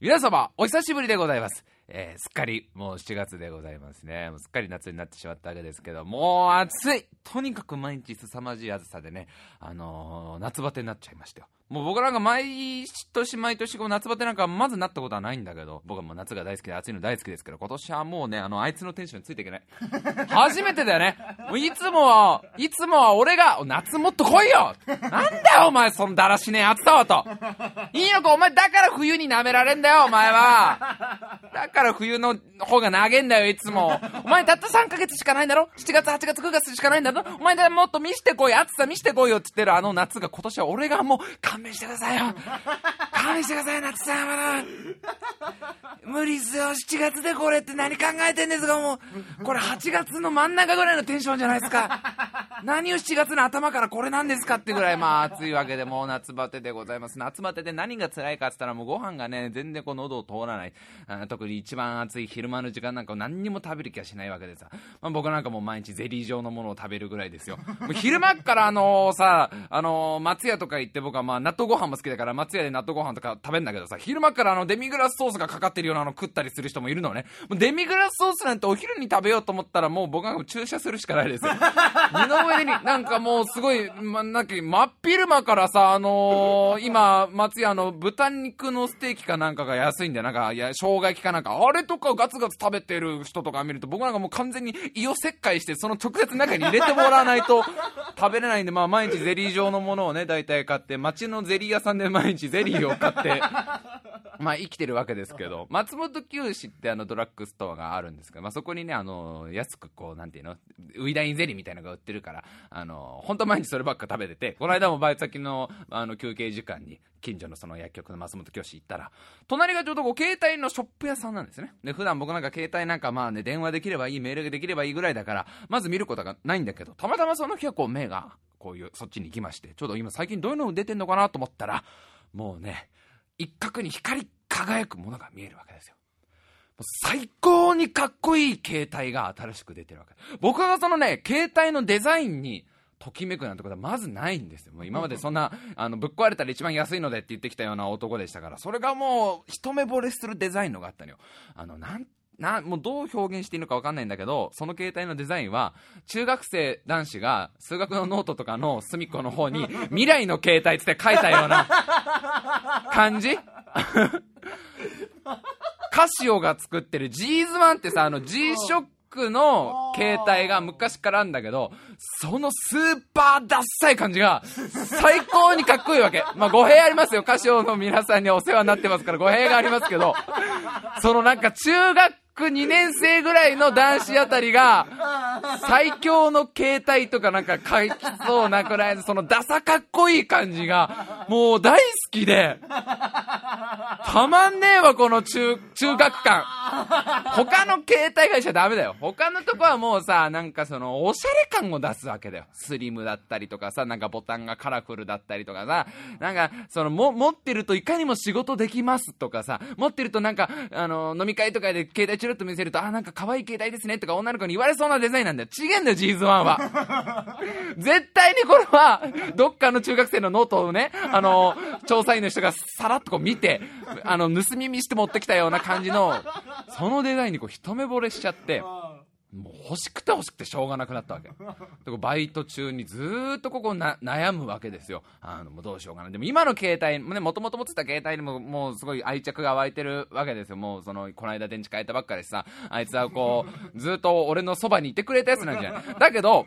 皆様、お久しぶりでございます。えーすっかりもう7月でございますね。もうすっかり夏になってしまったわけですけど、もう暑いとにかく毎日凄まじい暑さでね、あのー夏バテになっちゃいましたよ。もう僕なんか毎年毎年こう夏バテなんかまずなったことはないんだけど、僕はもう夏が大好きで暑いの大好きですけど、今年はもうね、あの、あいつのテンションについていけない。初めてだよね。いつもは、いつもは俺が、夏もっと来いよなんだよお前そのだらしねえ暑さはと。いいのかお前だから冬に舐められんだよお前は。だから冬の方が長えんだよ、いつも。お前たった3ヶ月しかないんだろ ?7 月、8月、9月しかないんだろお前もっと見してこい、暑さ見してこいよって言ってるあの夏が今年は俺がもう勘弁してくださいよ。勘弁してください、夏さん。無理っすよ、7月でこれって何考えてんですか、もう。これ8月の真ん中ぐらいのテンションじゃないですか。何を7月の頭からこれなんですかってぐらい、まあ暑いわけで、もう夏バテでございます。夏バテで何が辛いかって言ったら、もうご飯がね、全然こう喉を通らない。特に一番暑い昼間の時間なんかを何にも食べる気がしないわけでさ。まあ、僕なんかもう毎日ゼリー状のものを食べるぐらいですよ。もう昼間からあのさ、あの松屋とか行って僕はまあ納豆ご飯も好きだから松屋で納豆ご飯とか食べんだけどさ、昼間からあのデミグラスソースがかかってるようなの食ったりする人もいるのね。もうデミグラスソースなんてお昼に食べようと思ったらもう僕なんか注射するしかないですよ。二の上になんかもうすごい、ま、なんか真っ昼間からさ、あのー今、松屋の豚肉のステーキかなんかが安いんで、なんか、いや、生姜焼きかなんか、あれとかガツガツ食べてる人とか見ると、僕なんかもう完全に胃を切開して、その直接中に入れてもらわないと食べれないんで、まあ毎日ゼリー状のものをね、大体買って、街のゼリー屋さんで毎日ゼリーを買って、まあ生きてるわけですけど、松本九市ってあのドラッグストアがあるんですけど、まあそこにね、あの、安くこう、なんていうの、ウイダインゼリーみたいなのが売ってるから、あの、本当毎日そればっか食べてて、この間もバイト先の、あの、休憩時間に、近所のその薬局の松本教師行ったら、隣がちょうどこう、携帯のショップ屋さんなんですね。で、普段僕なんか携帯なんかまあね、電話できればいい、メールができればいいぐらいだから、まず見ることがないんだけど、たまたまその日はこう、目が、こういう、そっちに行きまして、ちょうど今最近どういうの出てんのかなと思ったら、もうね、一角に光り輝くものが見えるわけですよ。最高にかっこいい携帯が新しく出てるわけ。僕がそのね、携帯のデザインに、ときめくなんてことはまずないんですよ。もう今までそんな、あの、ぶっ壊れたら一番安いのでって言ってきたような男でしたから、それがもう、一目惚れするデザインのがあったのよ。あの、なん、な、もうどう表現していいのかわかんないんだけど、その携帯のデザインは、中学生男子が数学のノートとかの隅っこの方に、未来の携帯つって書いたような 感じ？カシオが作ってる G's1 ってさ、あの G ショックの携帯が昔からあるんだけど、そのスーパーダッサい感じが最高にかっこいいわけ。まあ語弊ありますよ。カシオの皆さんにお世話になってますから語弊がありますけど、そのなんか中学2年生ぐらいの男子あたりが、最強の携帯とかなんか書きそうなくらいそのダサかっこいい感じが、もう大好きで、たまんねえわ、この中、中学館。他の携帯会社ダメだよ。他のとこはもうさ、なんかその、おしゃれ感を出すわけだよ。スリムだったりとかさ、なんかボタンがカラフルだったりとかさ、なんか、その、も、持ってるといかにも仕事できますとかさ、持ってるとなんか、あの、飲み会とかで携帯チラッと見せると、あ、なんか可愛い携帯ですねとか女の子に言われそうなデザインなんだよ。ちげえんだよ、ジーズワンは。絶対にこれは、どっかの中学生のノートをね、あの、調査員の人がさらっとこう見て、あの、盗み見して持ってきたような感じの、そのデザインにこう一目惚れしちゃって、もう欲しくて欲しくてしょうがなくなったわけ。バイト中にずーっとここな悩むわけですよ。あの、もうどうしようかな。でも今の携帯、ね、もともと持ってた携帯にももうすごい愛着が湧いてるわけですよ。もうその、この間電池変えたばっかりさ、あいつはこう、ずーっと俺のそばにいてくれたやつなんじゃないだけど、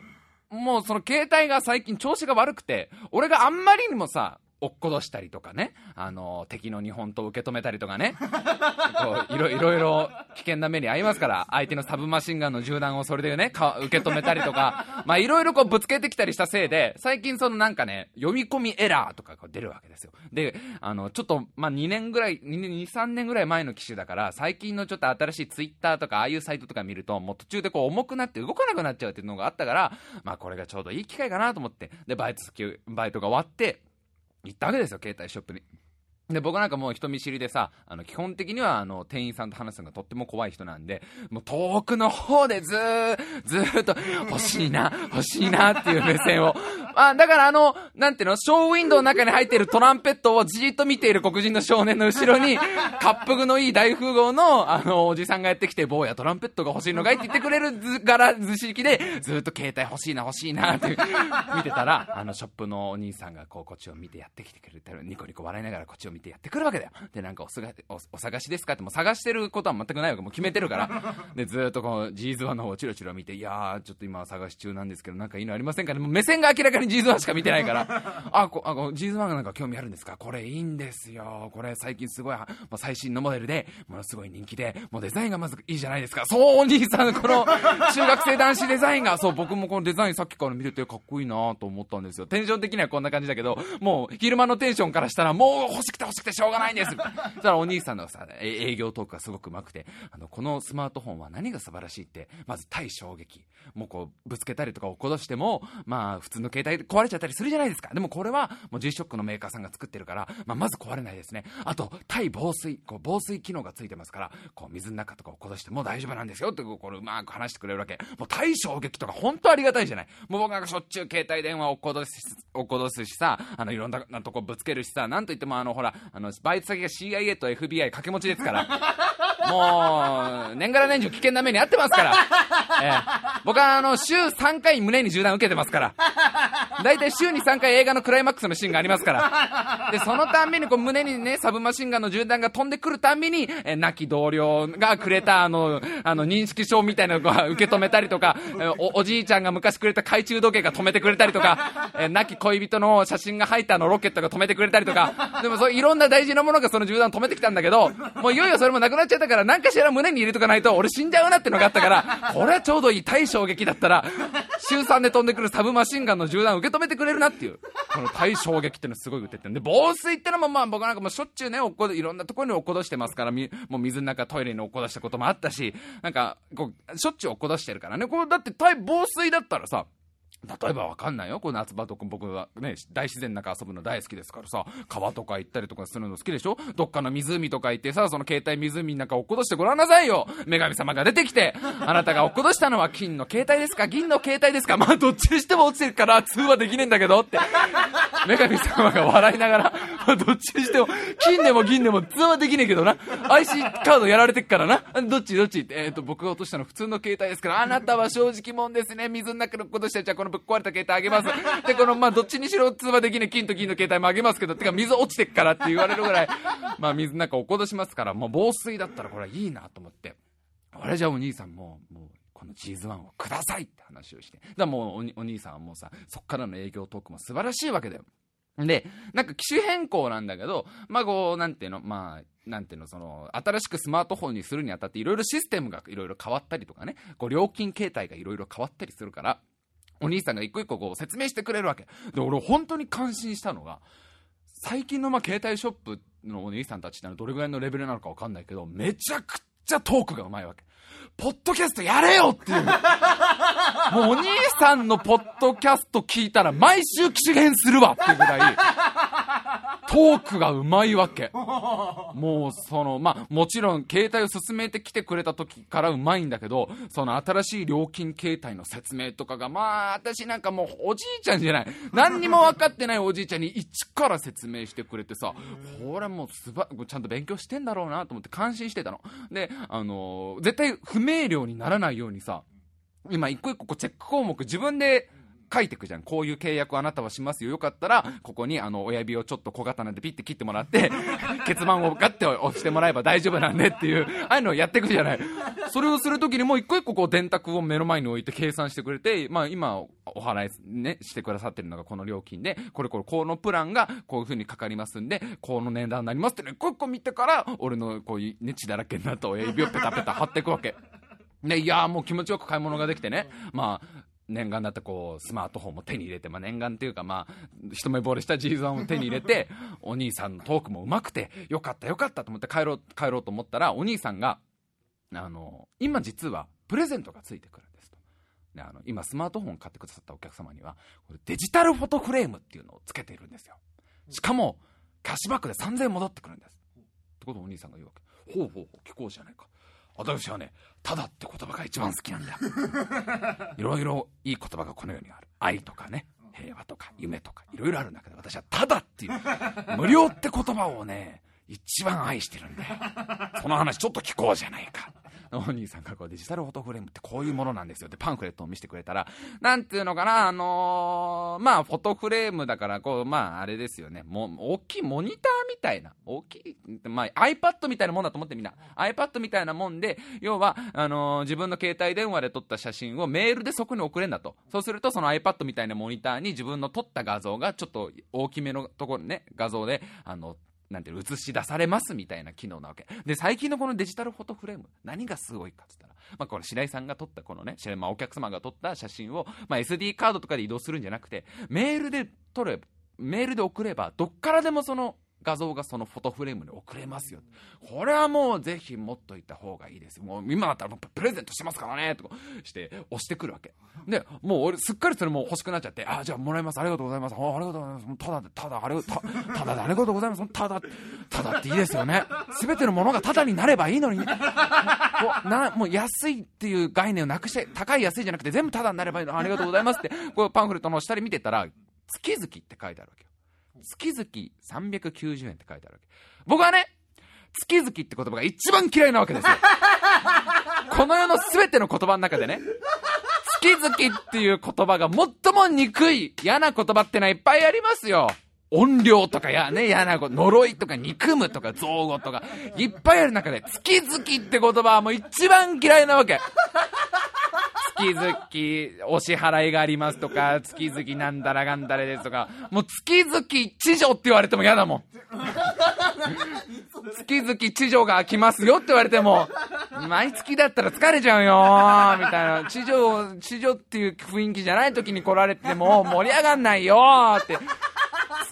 もうその携帯が最近調子が悪くて、俺があんまりにもさ、落っことしたりとかね、あの、敵の日本刀を受け止めたりとかね、こういろいろいろ危険な目に遭いますから、相手のサブマシンガンの銃弾をそれでね、か受け止めたりとか、まあいろいろこうぶつけてきたりしたせいで、最近そのなんかね、読み込みエラーとかが出るわけですよ。で、あの、ちょっと、まあ2年ぐらい、2年、2、3年ぐらい前の機種だから、最近のちょっと新しいツイッターとか、ああいうサイトとか見ると、もう途中でこう重くなって動かなくなっちゃうっていうのがあったから、まあこれがちょうどいい機会かなと思って、で、バイト先、バイトが終わって、行ったわけですよ、携帯ショップに。で、僕なんかもう人見知りでさ、あの、基本的には、あの、店員さんと話すのがとっても怖い人なんで、もう遠くの方でずー、ずーっと、欲しいな、欲しいなっていう目線を。あ、だからあの、なんていうの、ショーウィンドウの中に入っているトランペットをじーっと見ている黒人の少年の後ろに、滑覆のいい大富豪の、あの、おじさんがやってきて、坊やトランペットが欲しいのかいって言ってくれる図柄、図式で、ずーっと携帯欲しいな、欲しいなって見てたら、あの、ショップのお兄さんがこう、こっちを見てやってきてくれたら、ニコニコ笑いながらこっちを見てやってくるわけだよ。で、なんかおすがお、お探しですかって、もう探してることは全くないわけ。もう決めてるから。で、ずーっとこう、 G'zOne の方をチロチロ見て、いやー、ちょっと今は探し中なんですけど、なんかいいのありませんかねもう目線が明らかに G'zOne しか見てないから。あ、こ、あ、こ G'zOne がなんか興味あるんですか？これいいんですよ。これ最近すごい、もう最新のモデルで、ものすごい人気で、もうデザインがまずいいじゃないですか。そう、お兄さん、この、中学生男子デザインが、そう、僕もこのデザインさっきから見ててかっこいいなと思ったんですよ。テンション的にはこんな感じだけど、もう昼間のテンションからしたら、もう欲しくて欲しくてしょうがないんです。そしたらお兄さんのさ、営業トークがすごく上手くて、あの、このスマートフォンは何が素晴らしいって、まず対衝撃。もうこう、ぶつけたりとか落っこしても、まあ、普通の携帯壊れちゃったりするじゃないですか。でもこれは、もう G-SHOCK のメーカーさんが作ってるから、まあ、まず壊れないですね。あと、対防水、こう、防水機能がついてますから、こう、水の中とか落っこしても大丈夫なんですよって、これうまく話してくれるわけ。もう対衝撃とか本当ありがたいじゃない。もう僕なんかしょっちゅう携帯電話落っことし、落っことすしさ、あの、いろんなとこぶつけるしさ、なんといってもあの、ほら、あの、バイト先が CIA と FBI 掛け持ちですから。もう、年がら年中危険な目に遭ってますから。ええ、僕はあの、週3回胸に銃弾受けてますから。だいたい週に3回映画のクライマックスのシーンがありますから。で、そのたんびにこう胸にね、サブマシンガンの銃弾が飛んでくるたんびに、え亡き同僚がくれたあの、あの、認識証みたいなのが受け止めたりとか、えお、おじいちゃんが昔くれた懐中時計が止めてくれたりとか、え亡き恋人の写真が入ったあのロケットが止めてくれたりとか、でもそういろんな大事なものがその銃弾を止めてきたんだけど、もういよいよそれもなくなっちゃったから、何かしら胸に入れとかないと俺死んじゃうなってのがあったから、これはちょうどいい対衝撃だったら、週3で飛んでくるサブマシンガンの銃弾を受け止めてくれるなっていう、この対衝撃ってのすごい打ってってんで、防水ってのもまあ僕なんかもうしょっちゅうね、おこいろんなところに落っことしてますから、みもう水の中トイレに落っことしたこともあったし、なんか、こう、しょっちゅう落っことしてるからね、これだって対防水だったらさ、例えばわかんないよ。この夏場とか僕はね、大自然の中遊ぶの大好きですからさ、川とか行ったりとかするの好きでしょ？どっかの湖とか行ってさ、その携帯湖の中落っことしてごらんなさいよ女神様が出てきて、あなたが落っことしたのは金の携帯ですか？銀の携帯ですか？まあどっちにしても落ちてるから通話できねえんだけどって。女神様が笑いながら、まあどっちにしても、金でも銀でも通話できねえけどな。IC カードやられてっからな。どっち？どっち？って、えっ、と、僕が落としたの普通の携帯ですから、あなたは正直もんですね。水の中のことして、じゃあこのぶっ壊れた携帯あげます。で、この、まあ、どっちにしろ通話できねえ金と銀の携帯もあげますけど、てか水落ちてっからって言われるぐらい、まあ、水の中落っことしますから、もう防水だったらこれはいいなと思って。あれじゃあお兄さんも、もう、このチーズワンをくださいって話をして。だもうおお兄さんはもうさ、そっからの営業トークも素晴らしいわけだよ。で、なんか機種変更なんだけど、まあこう、なんていうの、まあ、なんていうの、その、新しくスマートフォンにするにあたって、いろいろシステムがいろいろ変わったりとかね、こう、料金形態がいろいろ変わったりするから、お兄さんが一個一個こう説明してくれるわけ。で、俺本当に感心したのが、最近のまあ携帯ショップのお兄さんたちってのはどれぐらいのレベルなのかわかんないけど、めちゃくちゃトークがうまいわけ。ポッドキャストやれよっていう。もうお兄さんのポッドキャスト聞いたら毎週機種変するわっていうぐらい、トークがうまいわけ。もうその、まあもちろん携帯を進めてきてくれた時からうまいんだけど、その新しい料金形態の説明とかが、まあ私なんかもうおじいちゃんじゃない。何にも分かってないおじいちゃんに一から説明してくれてさ、これもうすば、ちゃんと勉強してんだろうなと思って感心してたの。で、あの絶対不明瞭にならないようにさ、今一個一個こうチェック項目自分で書いてくじゃん。こういう契約あなたはしますよ。よかったら、ここにあの親指をちょっと小刀でピッて切ってもらって、結番をガッて押してもらえば大丈夫なんでっていう、ああいうのをやっていくじゃない。それをするときにもう一個一個こう電卓を目の前に置いて計算してくれて、まあ今お払いね、してくださってるのがこの料金で、これこれこのプランがこういう風にかかりますんで、この値段になりますってね、一個一個見てから、俺のこういうね、血だらけになった親指をペタペタ貼っていくわけ。で、いやもう気持ちよく買い物ができてね、まあ、念願だったこう、スマートフォンも手に入れて、まあ念願っていうかまあ、一目惚れしたジーンを手に入れて、お兄さんのトークも上手くて、よかったよかったと思って帰ろう、帰ろうと思ったら、お兄さんが、あの、今実はプレゼントがついてくるんですと。であの今スマートフォン買ってくださったお客様には、これデジタルフォトフレームっていうのをつけているんですよ。しかも、キャッシュバックで3000円戻ってくるんですってことをお兄さんが言うわけほうほうほう聞こうじゃないか私はねただって言葉が一番好きなんだ。いろいろいい言葉がこの世にある。愛とかね平和とか夢とかいろいろあるんだけど私はただっていう 無料って言葉をね一番愛してるんでその話ちょっと聞こうじゃないかお兄さんがこうデジタルフォトフレームってこういうものなんですよってパンフレットを見せてくれたら、なんていうのかな、あのー、まあ、フォトフレームだから、こう、まあ、あれですよね、も、大きいモニターみたいな、大きい、まあ、iPad みたいなもんだと思ってみんな。iPad みたいなもんで、要は、あのー、自分の携帯電話で撮った写真をメールでそこに送れんだと。そうすると、その iPad みたいなモニターに自分の撮った画像がちょっと大きめのところね、画像で、あの、なんていう映し出されますみたいな機能なわけ。で、最近のこのデジタルフォトフレーム、何がすごいかっつったら、まあ、これ白井さんが撮ったこのね、まあ、お客様が撮った写真を、まあ、SD カードとかで移動するんじゃなくて、メールで撮れば、メールで送れば、どっからでもその画像がそのフォトフレームに送れますよ。これはもうぜひ持っといた方がいいですよ。もう今だったらプレゼントしてますからね、とかして押してくるわけ。で、もう俺すっかりそれも欲しくなっちゃって、あ、じゃあもらいます。ありがとうございます。あありがとうございます。ただで、ただ、あれ、た ただでありがとうございます。ただ、ただっていいですよね。すべてのものがただになればいいのに、ね、もうなもう安いっていう概念をなくして、高い安いじゃなくて全部ただになればいいの。ありがとうございますって、こうパンフレットの下に見てたら、月々って書いてあるわけよ。月々390円って書いてあるわけ。僕はね、月々って言葉が一番嫌いなわけですよ。この世の全ての言葉の中でね、月々っていう言葉が最も憎い嫌な言葉ってのはいっぱいありますよ。音量とかやね、嫌なこと、呪いとか憎むとか造語とか、いっぱいある中で、月々って言葉はもう一番嫌いなわけ。月々お支払いがありますとか、月々なんだらがんだらですとか、もう月々地上って言われても嫌だもん。月々地上が来ますよって言われても、毎月だったら疲れちゃうよみたいな。地上、地上っていう雰囲気じゃない時に来られても盛り上がんないよって。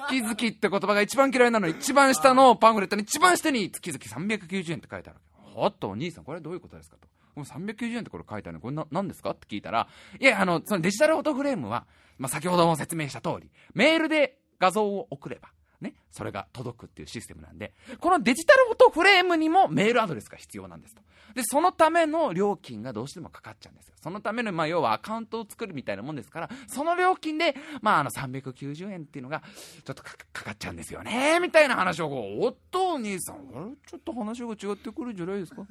月々って言葉が一番嫌いなの一番下のパンフレットの一番下に月々390円って書いてある。おっと、お兄さん、これどういうことですかと。この390円ってこれ書いてあるのこれな何ですか？って聞いたら、いや、あの、そのデジタルフォトフレームは、まあ、先ほども説明した通り、メールで画像を送れば、ね、それが届くっていうシステムなんで、このデジタルフォトフレームにもメールアドレスが必要なんですと。で、そのための料金がどうしてもかかっちゃうんですよ。そのための、まあ、要はアカウントを作るみたいなもんですから、その料金で、まあ、あの、390円っていうのが、ちょっとかかっちゃうんですよね、みたいな話を、おっと、お兄さん、あれ？ちょっと話が違ってくるんじゃないですか？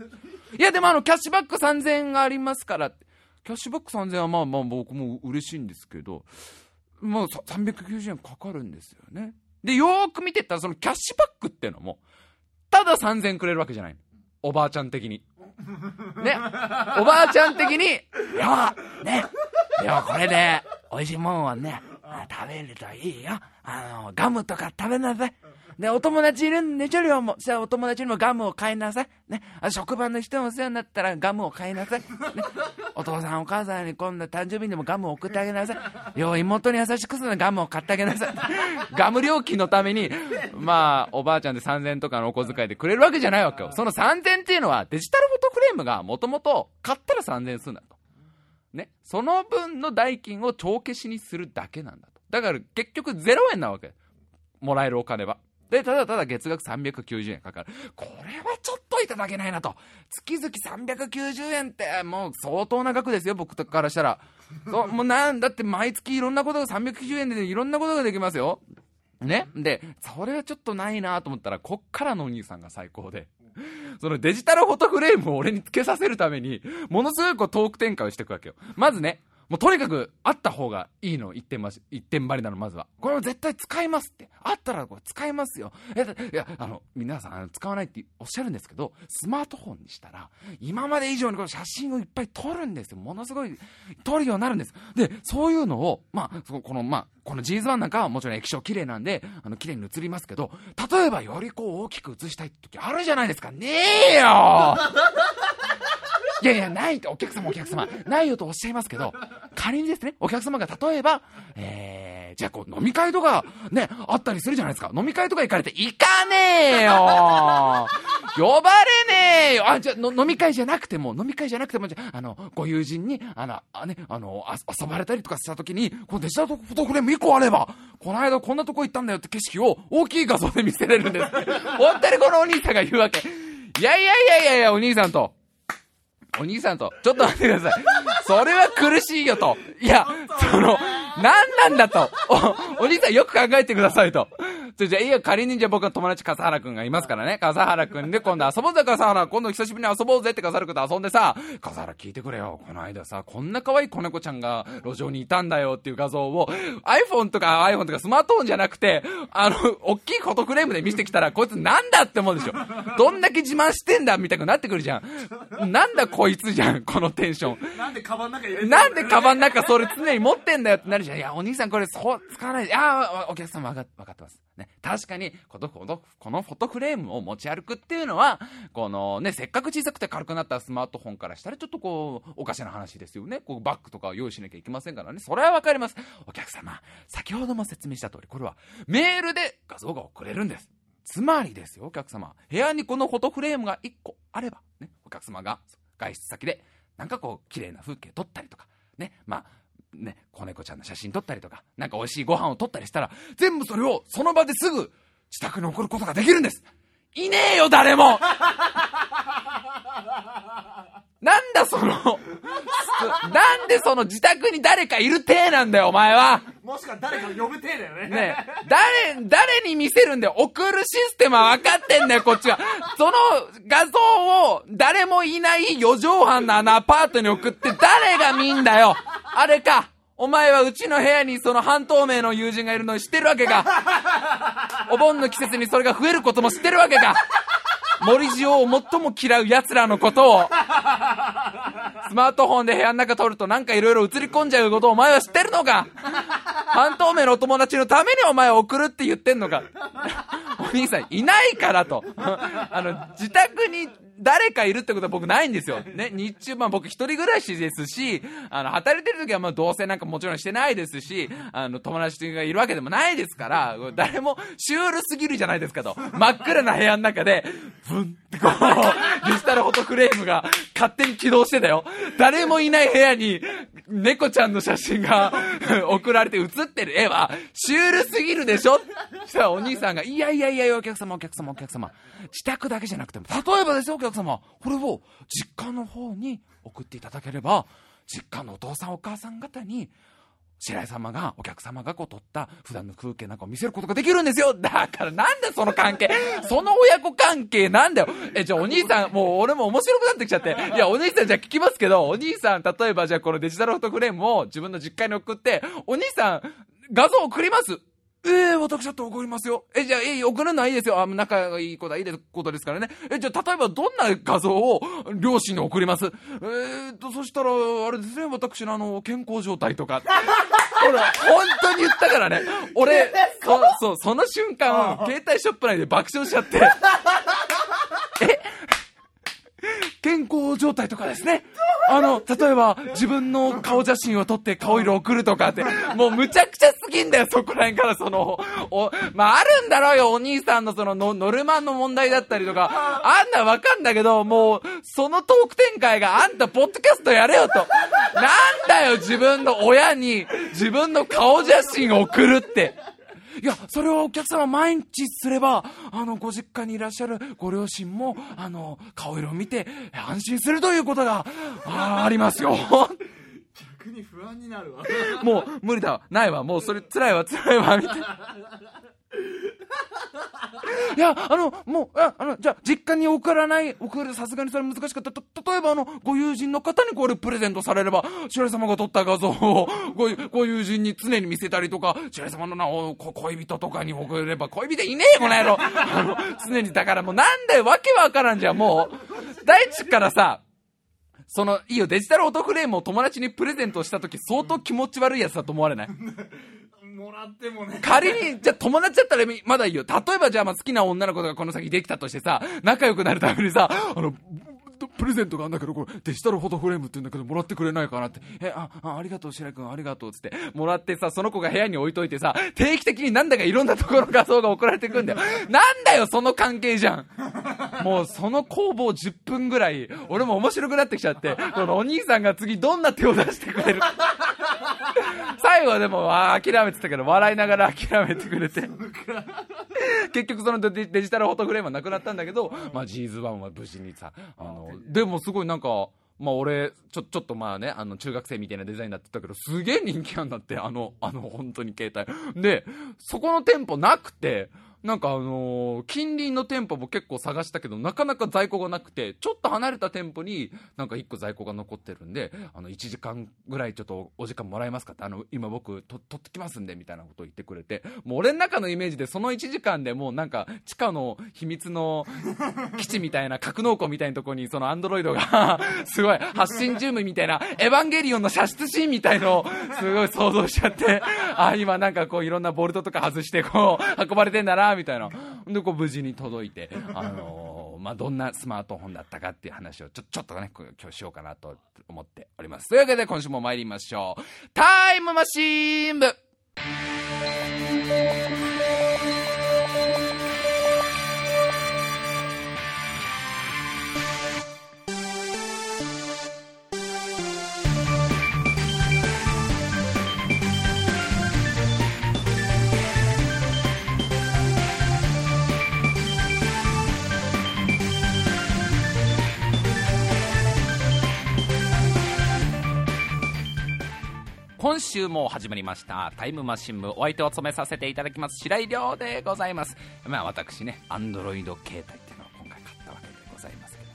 いや、でもあの、キャッシュバック3000円がありますから、キャッシュバック3000円はまあまあ僕も嬉しいんですけど、もう390円かかるんですよね。で、よーく見てったら、そのキャッシュバックっていうのも、ただ3000くれるわけじゃない。おばあちゃん的に。ね。おばあちゃん的に、いや、ね。よ、これで、美味しいもんはね、食べるといいよ。あの、ガムとか食べなさい。で、お友達いるんでしょ、量も。じゃ、お友達にもガムを買いなさい。ね。あ職場の人もお世話になったらガムを買いなさい。ね。お父さん、お母さんに今度誕生日にもガムを送ってあげなさい。よう、妹に優しくするガムを買ってあげなさい。ガム料金のために、まあ、おばあちゃんで3000円とかのお小遣いでくれるわけじゃないわけよ。その3000円っていうのは、デジタルフォトフレームがもともと買ったら3000円するんだと。ね。その分の代金を帳消しにするだけなんだと。だから結局0円なわけ。もらえるお金は。で、ただただ月額390円かかる。これはちょっといただけないなと。月々390円ってもう相当な額ですよ、僕からしたら。そうもうなんだって毎月いろんなことが390円でいろんなことができますよ。ね？で、それはちょっとないなと思ったら、こっからのお兄さんが最高で。そのデジタルフォトフレームを俺につけさせるために、ものすごいトーク展開をしていくわけよ。まずね、もうとにかくあった方がいいの一点まし、一点張りなのまずは。これは絶対使いますって。あったらこれ使いますよ。えいやあの皆さん使わないっておっしゃるんですけどスマートフォンにしたら今まで以上にこの写真をいっぱい撮るんですよ。ものすごい撮るようになるんです。でそういうのをまあこのまあこの G ズワンなんかはもちろん液晶綺麗なんで、あの、綺麗に映りますけど、例えばよりこう大きく映したい時あるじゃないですか。ねえよ！いやいや、ないって、お客様お客様、ないよとおっしゃいますけど、仮にですね、お客様が例えば、えー、じゃあこう飲み会とか、ね、あったりするじゃないですか。飲み会とか行かれて、行かねえよ呼ばれねえよあ、じゃ飲み会じゃなくても、飲み会じゃなくても、じゃあ、の、ご友人に、あの、あね、あの、あ遊ばれたりとかした時に、このデジタルフォトフレーム1個あれば、この間こんなとこ行ったんだよって景色を大きい画像で見せれるんです。本当にこのお兄さんが言うわけ。いやいやいやいやいや、お兄さんと。お兄さんと、ちょっと待ってください。それは苦しいよと。いや、その、何なんだと。お、お兄さんよく考えてくださいと。じゃ、じゃ、いや、仮にじゃ僕の友達笠原くんがいますからね。笠原くんで今度遊ぼうぜ笠原。今度久しぶりに遊ぼうぜって笠原くんと遊んでさ、笠原聞いてくれよ。この間さ、こんな可愛い子猫ちゃんが路上にいたんだよっていう画像を iPhone とか iPhone とかスマートフォンじゃなくて、あの、大きいフォトフレームで見せてきたら、こいつなんだって思うでしょ。どんだけ自慢してんだみたいになってくるじゃん。なんだこいつじゃん、このテンション。なんでカバンの中なんでカバンの中それ常に持ってんだよってなるじゃん。いや、お兄さんこれそう、使わないで。ああ、お客さんわかわかってます。ね。確かに、このこの、このフォトフレームを持ち歩くっていうのは、このね、せっかく小さくて軽くなったスマートフォンからしたらちょっとこう、おかしな話ですよね。こうバッグとかを用意しなきゃいけませんからね。それはわかります。お客様、先ほども説明した通り、これはメールで画像が送れるんです。つまりですよ、お客様。部屋にこのフォトフレームが1個あれば、ね、お客様が外出先で、なんかこう、綺麗な風景撮ったりとか、ね、まあ、ね、子猫ちゃんの写真撮ったりとか、なんか美味しいご飯を撮ったりしたら、全部それをその場ですぐ自宅に送ることができるんです。いねえよ、誰もなんだその、なんでその自宅に誰かいる体なんだよ、お前は。もしくは誰かを呼ぶ体だよね。ねえ、誰、誰に見せるんだよ。送るシステムは分かってんだよ、こっちは。その画像を誰もいない四畳半のあのアパートに送って誰が見んだよ。あれか。お前はうちの部屋にその半透明の友人がいるのを知ってるわけか。お盆の季節にそれが増えることも知ってるわけか。森塩を最も嫌う奴らのことを、スマートフォンで部屋の中撮るとなんか色々映り込んじゃうことをお前は知ってるのか？半透明のお友達のためにお前を送るって言ってんのか？お兄さんいないからと。あの、自宅に誰かいるってことは僕ないんですよ。ね、日中、まあ僕一人暮らしですし、あの、働いてる時はまあ同棲なんかもちろんしてないですし、あの、友達がいるわけでもないですから、誰もシュールすぎるじゃないですかと。真っ暗な部屋の中で、ブンってこう、デジタルフォトフレームが勝手に起動してたよ。誰もいない部屋に、猫ちゃんの写真が 送られて写ってる絵は、シュールすぎるでしょ？そしたらお兄さんが、いやいやいやお客様お客様お客様。自宅だけじゃなくても、例えばですよお客様、これを実家の方に送っていただければ、実家のお父さんお母さん方に、白井様が、お客様がこう撮った普段の風景なんかを見せることができるんですよ。だからなんだその関係。その親子関係なんだよ。え、じゃあお兄さん、もう俺も面白くなってきちゃって。いや、お兄さんじゃあ聞きますけど、お兄さん、例えばじゃあこのデジタルフォトフレームを自分の実家に送って、お兄さん、画像送ります。ええ私だって送りますよ。え、じゃあ、え、送るのはいいですよ。あ、仲がいいことはいいことですからね。え、じゃあ、例えばどんな画像を両親に送ります？えー、っと、そしたら、あれですね、私のあの、健康状態とか。俺、本当に言ったからね。俺、そ、そう、その瞬間、携帯ショップ内で爆笑しちゃって。健康状態とかですね。あの、例えば、自分の顔写真を撮って顔色送るとかって、もうむちゃくちゃすぎんだよ、そこら辺から、その、お、まあ、あるんだろうよ、お兄さんのそのノ、ルマンの問題だったりとか、あんなわかんだけど、もう、そのトーク展開があんた、ポッドキャストやれよと。なんだよ、自分の親に、自分の顔写真を送るって。いや、それをお客様毎日すれば、あの、ご実家にいらっしゃるご両親も、あの、顔色を見て安心するということが、あーありますよ。逆に不安になるわ。もう、無理だわ。ないわ。もう、それ、辛いわ、辛いわ、みたいな。いや、あの、もう、ああの、じゃあ、実家に送らない、送る、さすがにそれ難しかった。た、例えば、あの、ご友人の方にこれプレゼントされれば、白井様が撮った画像を、ご、ご友人に常に見せたりとか、白井様のな、お恋人とかに送れば、恋人いねえよ、この野郎。あの、常に、だからもう、なんだよ、わけわからんじゃん、もう。大地からさ、その、いいよ、デジタルオートフレームを友達にプレゼントした時相当気持ち悪いやつだと思われない？もらってもね。仮に、じゃ友達だったらまだいいよ。例えばじゃあまあ好きな女の子がこの先できたとしてさ、仲良くなるためにさ、あの、プレゼントがあるんだけど、これデジタルフォトフレームって言うんだけど、もらってくれないかなって。え、あ、あありがとう、白井君、ありがとうっ、つって。もらってさ、その子が部屋に置いといてさ、定期的になんだかいろんなところの画像が送られてくんだよ。なんだよ、その関係じゃん。もうその攻防10分ぐらい、俺も面白くなってきちゃって、このお兄さんが次どんな手を出してくれる最後はでもあ諦めてたけど笑いながら諦めてくれて結局そのデジタルフォトフレームはなくなったんだけど、まあ、ジーズワンは無事にさあのでもすごいなんかまあ俺ちょちょっとまあねあの中学生みたいなデザインになってたけどすげえ人気あんだってあのあの本当に携帯。でそこの店舗なくてなんかあのー近隣の店舗も結構探したけど、なかなか在庫がなくて、ちょっと離れた店舗になんか1個在庫が残ってるんで、あの、1時間ぐらいちょっとお時間もらえますかって、あの、今僕と取ってきますんで、みたいなことを言ってくれて、もう俺の中のイメージでその1時間でもうなんか地下の秘密の基地みたいな格納庫みたいなところにそのアンドロイドが すごい発信ジュームみたいなエヴァンゲリオンの射出シーンみたいのをすごい想像しちゃってあ今なんかこういろんなボルトとか外してこう運ばれてんだなみたいな。でこう無事に届いてあのーまあ、どんなスマートフォンだったかっていう話をちょちょっとね今日しようかなと思っております。というわけで今週も参りましょう。タイムマシーン部。今週も始まりました。タイムマシン部お相手を務めさせていただきます白井亮でございます。まあ私ねアンドロイド携帯。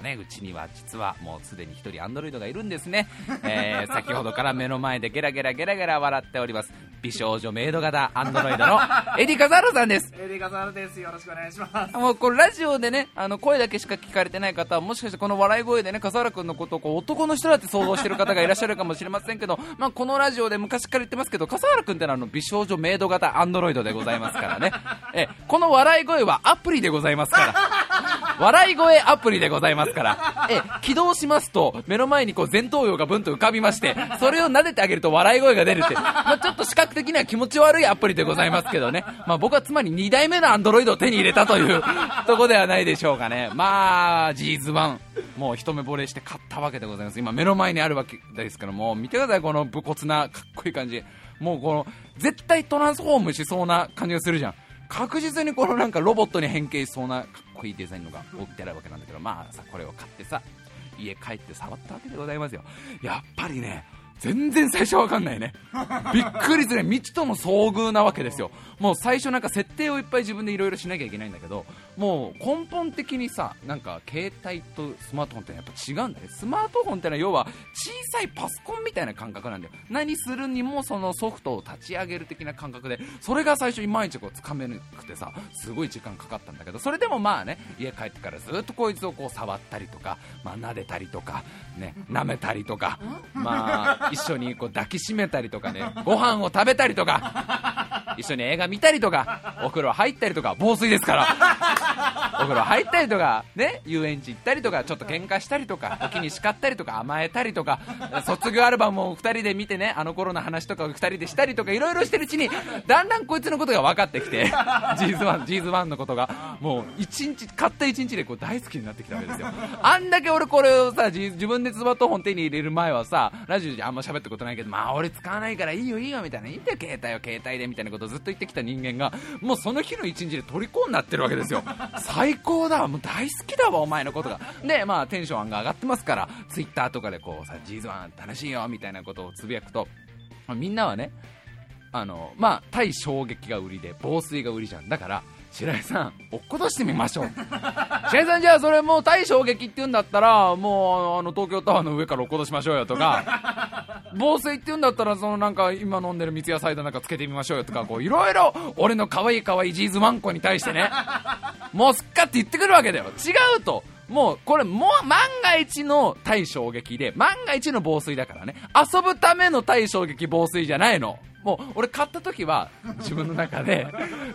ねうちには実はもうすでに一人アンドロイドがいるんですね、えー、先ほどから目の前でゲラゲラゲラゲラ笑っております。美少女メイド型アンドロイドのエディカザールさんです。エリカザールです。よろしくお願いします。もうこれラジオでねあの声だけしか聞かれてない方はもしかしてこの笑い声でね笠原君のことをこう男の人だって想像してる方がいらっしゃるかもしれませんけど、まあ、このラジオで昔から言ってますけど笠原君ってのはあの美少女メイド型アンドロイドでございますからね。えこの笑い声はアプリでございますから笑い声アプリでございますから。え起動しますと目の前にこう前頭葉がブンと浮かびましてそれを撫でてあげると笑い声が出るって、まあ、ちょっと視覚的には気持ち悪いアプリでございますけどね、まあ、僕はつまり2代目のアンドロイドを手に入れたというとこではないでしょうかね。まあ G1 もう一目惚れして買ったわけでございます。今目の前にあるわけですからも見てくださいこの武骨なかっこいい感じ。もうこの絶対トランスフォームしそうな感じがするじゃん。確実にこのなんかロボットに変形しそうなかっこいいデザインのが置いてあるわけなんだけどまあさこれを買ってさ家帰って触ったわけでございますよ。やっぱりね全然最初わかんないね。びっくりする未知との遭遇なわけですよ。もう最初なんか設定をいっぱい自分でいろいろしなきゃいけないんだけどもう根本的にさなんか携帯とスマートフォンってやっぱ違うんだね。スマートフォンってのは要は小さいパソコンみたいな感覚なんだよ。何するにもそのソフトを立ち上げる的な感覚でそれが最初いまいちこうつかめなくてさすごい時間かかったんだけどそれでもまあね家帰ってからずっとこいつをこう触ったりとか、まあ、撫でたりとかね舐めたりとかまあ一緒にこう抱きしめたりとかねご飯を食べたりとか一緒に映画見たりとかお風呂入ったりとか防水ですから。お風呂入ったりとかね遊園地行ったりとかちょっと喧嘩したりとか時に叱ったりとか甘えたりとか卒業アルバムを2人で見てねあの頃の話とかを2人でしたりとかいろいろしてるうちにだんだんこいつのことが分かってきて G'zOne G'zOne のことが。もう一日買った1日でこう大好きになってきたわけですよ。あんだけ俺これをさ自分でスマートフォン手に入れる前はさラジオであんま喋ったことないけどまあ俺使わないからいいよいいよみたいないいんだよ携帯は携帯でみたいなことをずっと言ってきた人間がもうその日の一日で虜になってるわけですよ。最高だ。もう大好きだわお前のことが。でまあテンションが上がってますから Twitter とかでこうさ G'zOne 楽しいよみたいなことをつぶやくと、まみんなはねあのまあ対衝撃が売りで防水が売りじゃん。だから白井さん落っことしてみましょう。白井さんじゃあそれもう対衝撃って言うんだったらもうあの東京タワーの上から落っことしましょうよとか 防水って言うんだったらそのなんか今飲んでる三ツ矢サイダーなんかつけてみましょうよとかこういろいろ俺の可愛い可愛いジーズワンコに対してね もうすっかって言ってくるわけだよ。違うと。もうこれもう万が一の対衝撃で万が一の防水だからね。遊ぶための対衝撃防水じゃないのもう俺買った時は自分の中で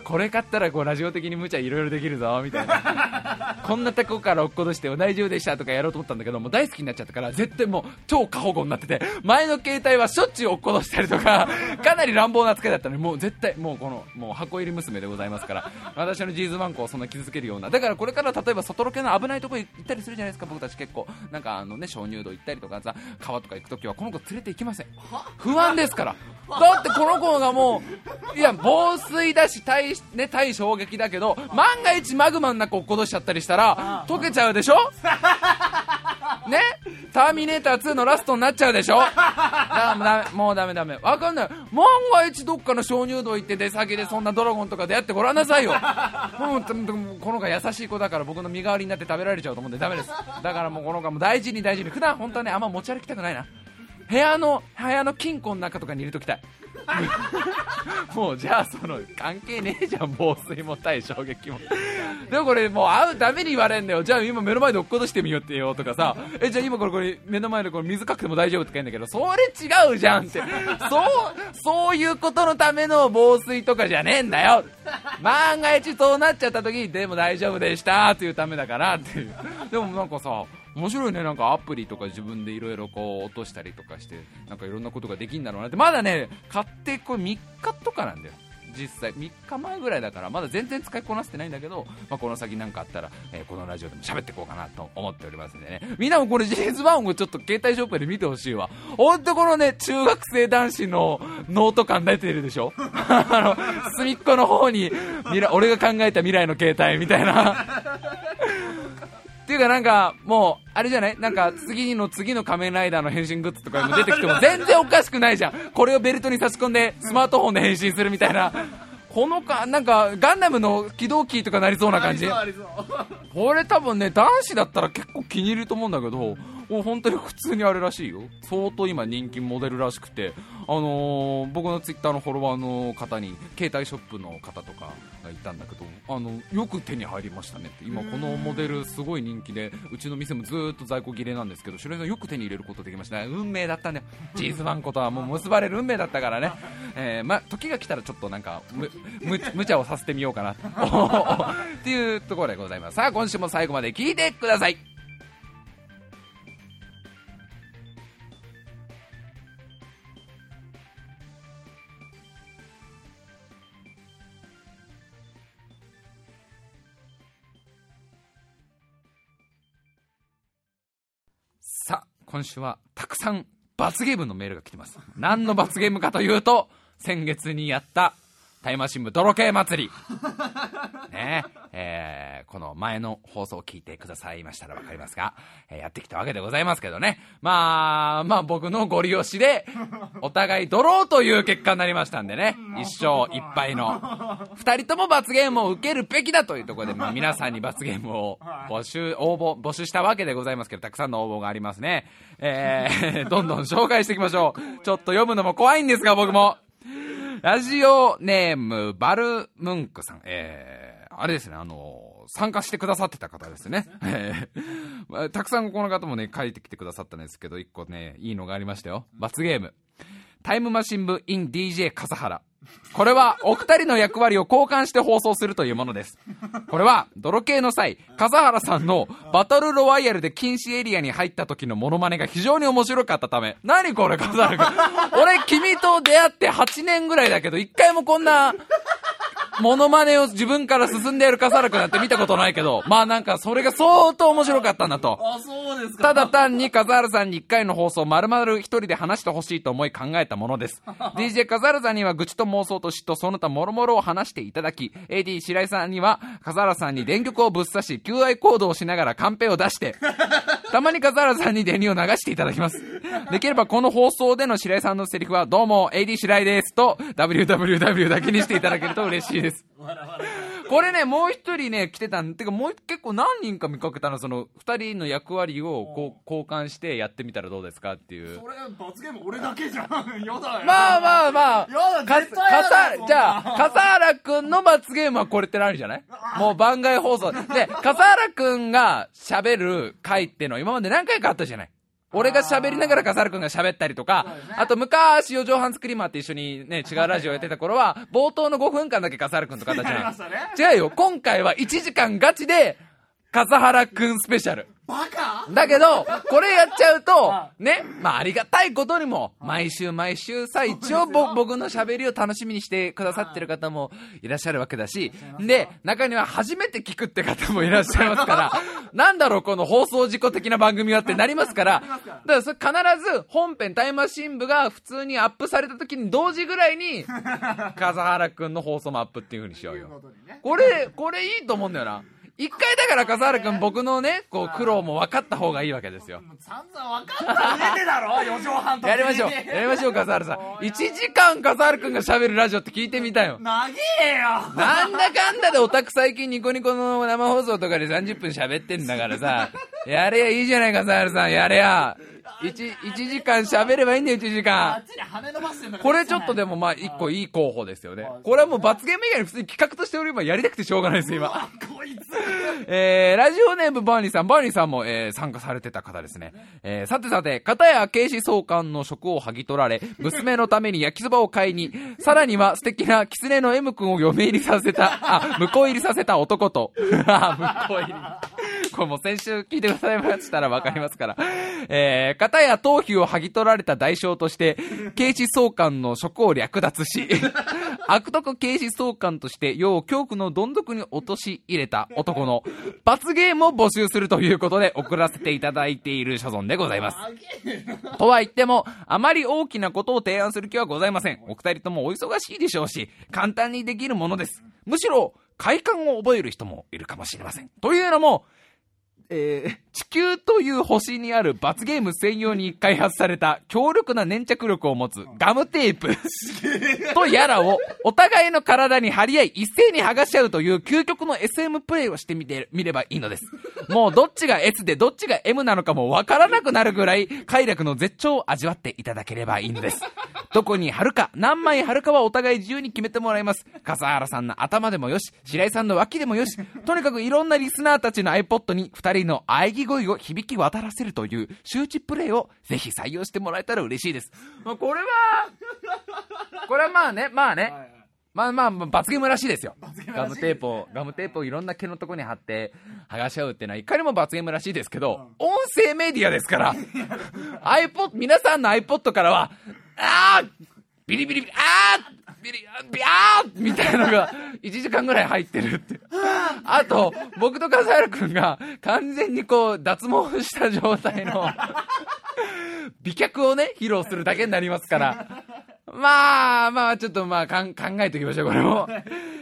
これ買ったらこうラジオ的に無茶いろいろできるぞみたいな。こんなとこから落っことして大丈夫でしたとかやろうと思ったんだけども大好きになっちゃったから絶対もう超過保護になってて前の携帯はしょっちゅう落っことしたりとかかなり乱暴な扱いだったのにもう絶対もうこのもう箱入り娘でございますから私のジーズマンコをそんな傷つけるような。だからこれから例えば外ロケの危ないところ行ったりするじゃないですか僕たち結構。なんかあのね鍾乳洞行ったりとかさ川とか行くときはこの子連れて行きません。不安ですから。だってこの子がもういや防水だし対,、ね、対衝撃だけど万が一マグマの中落っことしちゃったりしたら溶けちゃうでしょ？ね？ターミネーター2のラストになっちゃうでしょ？だもうダメもうダメダメ。わかんない。万が一どっかの鍾乳洞行って出先でそんなドラゴンとか出会ってごらんなさいよ。もうこの子優しい子だから僕の身代わりになって食べられちゃうと思うんでダメです。だからもうこの子も大事に大事に。普段本当はねあんま持ち歩きたくないな。部屋の部屋の金庫の中とかに入れときたい もうじゃあその関係ねえじゃん防水も対衝撃も。でもこれもう会うために言われんだよ。じゃあ今目の前で落っことしてみようってよとかさ。えじゃあ今これこれ目の前でこれ水かけても大丈夫とか言うんだけど。それ違うじゃんって。そうそういうことのための防水とかじゃねえんだよ。万が一そうなっちゃった時にでも大丈夫でしたっていうためだからっていう。でもなんかさ面白いねなんかアプリとか自分でいろいろこう落としたりとかしてなんかいろんなことができるんだろうなって。まだね買ってこれ3日とかなんだよ。実際3日前ぐらいだからまだ全然使いこなせてないんだけど、まあ、この先何かあったら、えー、このラジオでも喋っていこうかなと思っておりますんでね。みんなもこれ GS1 をちょっと携帯ショップで見てほしいわ。本当このね中学生男子のノート感出てるでしょ？あの隅っこの方に未来俺が考えた未来の携帯みたいな。っていうかなんかもうあれじゃない？なんか次の次の仮面ライダーの変身グッズとかにも出てきても全然おかしくないじゃん。これをベルトに差し込んでスマートフォンで変身するみたいな。このかなんかガンダムの起動キーとかなりそうな感じ。これ多分ね男子だったら結構気に入ると思うんだけどもう本当に普通にあれらしいよ。相当今人気モデルらしくて。あのー、僕のツイッターのフォロワーの方に携帯ショップの方とかがいたんだけどあのよく手に入りましたねって。今このモデルすごい人気でうちの店もずっと在庫切れなんですけど白井さんよく手に入れることできましたね。運命だったんだよチーズワンコとはもう結ばれる運命だったからね、えー、ま時が来たらちょっとなんかむむ無茶をさせてみようかな っていうところでございます。さあ今週も最後まで聞いてください今週はたくさん罰ゲームのメールが来てます。何の罰ゲームかというと、先月にやったタイマー新聞泥系祭り。ねえー、この前の放送を聞いてくださいましたらわかりますが、えー、やってきたわけでございますけどね。まあ、まあ僕のご利用しで、お互いドローという結果になりましたんでね。一勝一敗の。二人とも罰ゲームを受けるべきだというところで、まあ皆さんに罰ゲームを募集、応募、募集したわけでございますけど、たくさんの応募がありますね。えー、どんどん紹介していきましょう。ちょっと読むのも怖いんですが、僕も。ラジオネーム、バルムンクさん。えー、あれですね、あの、参加してくださってた方ですね。えー、たくさんこの方もね、書いてきてくださったんですけど、一個ね、いいのがありましたよ。罰ゲーム。タイムマシン部 in DJ 笠原。これはお二人の役割を交換して放送するというものです。これは泥系の際、笠原さんのバトルロワイヤルで禁止エリアに入った時のモノマネが非常に面白かったため、何これ笠原君。俺君と出会って8年ぐらいだけど、一回もこんなモノマネを自分から進んでやる笠原くんなんて見たことないけど、まあなんかそれが相当面白かったんだと。あ、そうですか。ただ単に笠原さんに一回の放送丸々一人で話してほしいと思い考えたものです。DJ 笠原さんには愚痴と妄想と嫉妬その他諸々を話していただき、AD 白井さんには笠原さんに電極をぶっ刺し、求愛行動をしながらカンペを出して、たまに笠原さんに電流を流していただきます。できればこの放送での白井さんのセリフは、どうも AD 白井ですと、www だけにしていただけると嬉しいです。これね、もう一人ね、来てたん、てかもう結構何人か見かけたの、その、二人の役割をこう交換してやってみたらどうですかっていう。それ、罰ゲーム俺だけじゃん。やだよ。まあまあまあ。やだ、絶対やだじゃあ、笠原くんの罰ゲームはこれってなるじゃない？もう番外放送。で、笠原くんが喋る回っての今まで何回かあったじゃない？俺が喋りながら笠原くんが喋ったりとか、あと昔、四畳半スクリーマーって一緒にね、違うラジオやってた頃は、冒頭の5分間だけ笠原くんと形じゃん。違うよ、今回は1時間ガチで、笠原くんスペシャル。バカ？だけど、これやっちゃうとは、ね、まあありがたいことにも、毎週毎週さ、一応ぼ僕の喋りを楽しみにしてくださってる方もいらっしゃるわけだし、で、中には初めて聞くって方もいらっしゃいますから、なんだろうこの放送事故的な番組はってなりますから、だからそれ必ず本編タイムマシン部が普通にアップされた時に同時ぐらいに、笠原くんの放送もアップっていう風にしようよ。これ、これいいと思うんだよな。一回だから笠原くん僕のね、こう苦労も分かった方がいいわけですよ。散々分かった上でだろ4畳半とやりましょう。やりましょう、笠原さん。1時間笠原くんが喋るラジオって聞いてみたよ。長えよなんだかんだでオタク最近ニコニコの生放送とかで30分喋ってんだからさ、やれやいいじゃない笠原さん、やれや。1、1時間喋ればいいんだよ、1時間これちょっとでもまあ一個いい候補ですよね。これはもう罰ゲーム以外に普通に企画としておればやりたくてしょうがないです、今。こいつ えー、ラジオネームバーニーさん、バーニーさんも、えー、参加されてた方ですね。えー、さてさて、片や警視総監の職を剥ぎ取られ、娘のために焼きそばを買いに、さらには素敵な狐の M 君を嫁入りさせた、あ、向こう入りさせた男と、あ、向こう入り。これもう先週聞いてくださいましたらわかりますから。えー、片や頭皮を剥ぎ取られた代償として、警視総監の職を略奪し、悪徳警視総監として世を恐怖のどん底に落とし入れた男の罰ゲームを募集するということで送らせていただいている所存でございます。とは言っても、あまり大きなことを提案する気はございません。お二人ともお忙しいでしょうし、簡単にできるものです。むしろ、快感を覚える人もいるかもしれません。というのも、えー 地球という星にある罰ゲーム専用に開発された強力な粘着力を持つガムテープとやらをお互いの体に貼り合い一斉に剥がし合うという究極の SM プレイをしてみてみればいいのです。もうどっちが S でどっちが M なのかもわからなくなるぐらい快楽の絶頂を味わっていただければいいのです。どこに貼るか、何枚貼るかはお互い自由に決めてもらいます。笠原さんの頭でもよし、白井さんの脇でもよし、とにかくいろんなリスナーたちの iPod に二人の喘ぎ声を響き渡らせるという周知プレイをぜひ採用してもらえたら嬉しいです。まあ、これは、これはまあね、まあね、まあまあ、まあ罰ゲームらしいですよ。ガムテープを、ガムテープをいろんな毛のとこに貼って剥がし合うっていうのは、いかにも罰ゲームらしいですけど、音声メディアですから、iPod、皆さんの iPod からは、あービリビリビリ、あービリ、ビあーみたいなのが1時間ぐらい入ってるって。あと、僕と笠原くんが完全にこう脱毛した状態の美脚をね、披露するだけになりますから。まあ、まあ、ちょっとまあ、かん考えておきましょう、これも。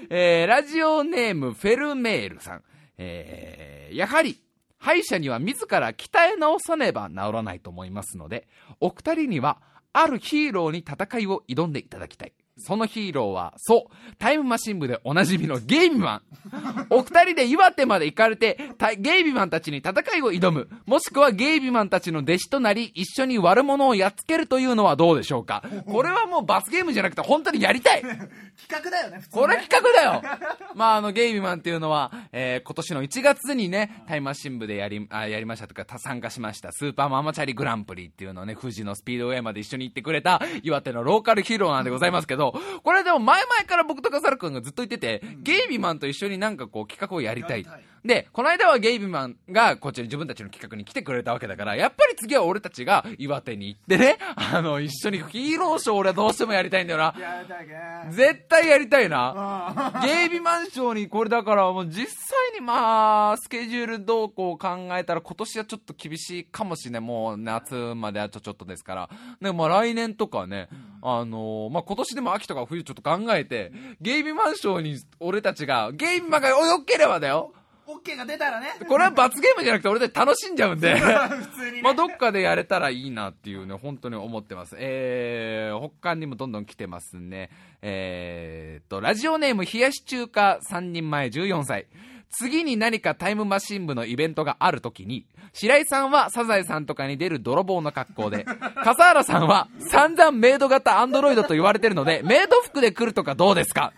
えー、ラジオネーム、フェルメールさん。えー、やはり、歯医者には自ら鍛え直さねば治らないと思いますので、お二人には、あるヒーローに戦いを挑んでいただきたい。そのヒーローは、そう、タイムマシン部でおなじみのゲイビマン。お二人で岩手まで行かれて、たゲイビマンたちに戦いを挑む。もしくはゲイビマンたちの弟子となり、一緒に悪者をやっつけるというのはどうでしょうか。これはもう罰ゲームじゃなくて、本当にやりたい。企画だよね普通これ企画だよ まあ、あの、ゲイビマンっていうのは、えー今年の1月にね、タイムマシン部でやり、あやりましたとか、た参加しました、スーパーママチャリグランプリっていうのをね、富士のスピードウェイまで一緒に行ってくれた、岩手のローカルヒーローなんでございますけど、これでも前々から僕と笠原くんがずっと言ってて、ゲイビマンと一緒になんかこう企画をやりたい。で、この間はゲイビマンがこっちに自分たちの企画に来てくれたわけだから、やっぱり次は俺たちが岩手に行ってね、あの、一緒にヒーローショー俺はどうしてもやりたいんだよな。やりたいね絶対やりたいな。あ ゲイビマンショーにこれだからもう実際にまあ、スケジュールどうこう考えたら今年はちょっと厳しいかもしれない。もう夏まであとちょっとですから。でもまあ来年とかね、あのーまあ今年でも秋とか冬ちょっと考えて、ゲイビマンショーに俺たちが、ゲイビマンが泳ければだよ。オッケーが出たらねこれは罰ゲームじゃなくて俺たち楽しんじゃうんで。普通にねまあ、どっかでやれたらいいなっていうね、本当に思ってます。えー、他にもどんどん来てますね。えーと、ラジオネーム冷やし中華3人前14歳。次に何かタイムマシン部のイベントがあるときに、白井さんはサザエさんとかに出る泥棒の格好で、笠原さんは散々メイド型アンドロイドと言われてるので、メイド服で来るとかどうですか？